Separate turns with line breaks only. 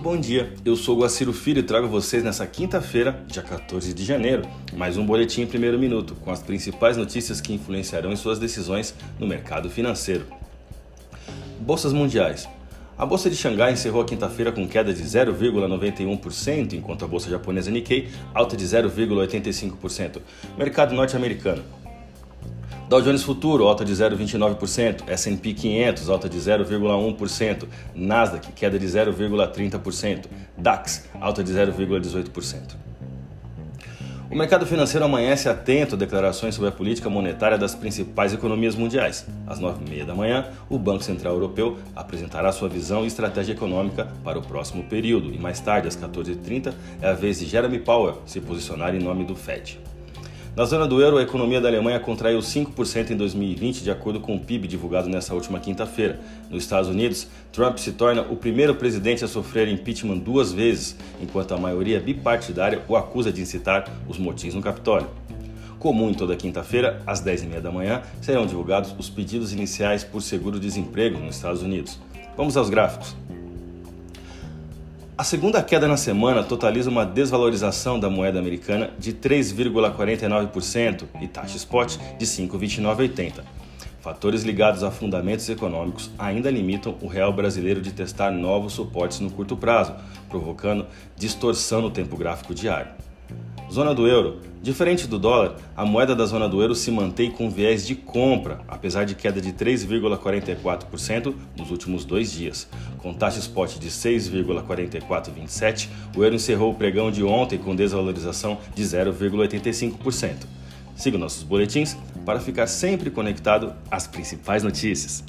bom dia. Eu sou o Guaciro Filho e trago vocês nessa quinta-feira, dia 14 de janeiro, mais um boletim em primeiro minuto, com as principais notícias que influenciarão em suas decisões no mercado financeiro. Bolsas mundiais. A bolsa de Xangai encerrou a quinta-feira com queda de 0,91%, enquanto a bolsa japonesa Nikkei alta de 0,85%. Mercado norte-americano. Dow Jones Futuro, alta de 0,29%, S&P 500, alta de 0,1%, Nasdaq, queda de 0,30%, DAX, alta de 0,18%. O mercado financeiro amanhece atento a declarações sobre a política monetária das principais economias mundiais. Às 9h30 da manhã, o Banco Central Europeu apresentará sua visão e estratégia econômica para o próximo período, e mais tarde, às 14h30, é a vez de Jeremy Powell se posicionar em nome do Fed. Na zona do euro, a economia da Alemanha contraiu 5% em 2020, de acordo com o PIB divulgado nesta última quinta-feira. Nos Estados Unidos, Trump se torna o primeiro presidente a sofrer impeachment duas vezes, enquanto a maioria bipartidária o acusa de incitar os motins no Capitólio. Comum em toda quinta-feira, às 10h30 da manhã, serão divulgados os pedidos iniciais por seguro-desemprego nos Estados Unidos. Vamos aos gráficos. A segunda queda na semana totaliza uma desvalorização da moeda americana de 3,49% e taxa spot de 5,2980. Fatores ligados a fundamentos econômicos ainda limitam o real brasileiro de testar novos suportes no curto prazo, provocando distorção no tempo gráfico diário. Zona do euro. Diferente do dólar, a moeda da zona do euro se mantém com viés de compra, apesar de queda de 3,44% nos últimos dois dias. Com taxa spot de 6,4427, o euro encerrou o pregão de ontem com desvalorização de 0,85%. Siga nossos boletins para ficar sempre conectado às principais notícias.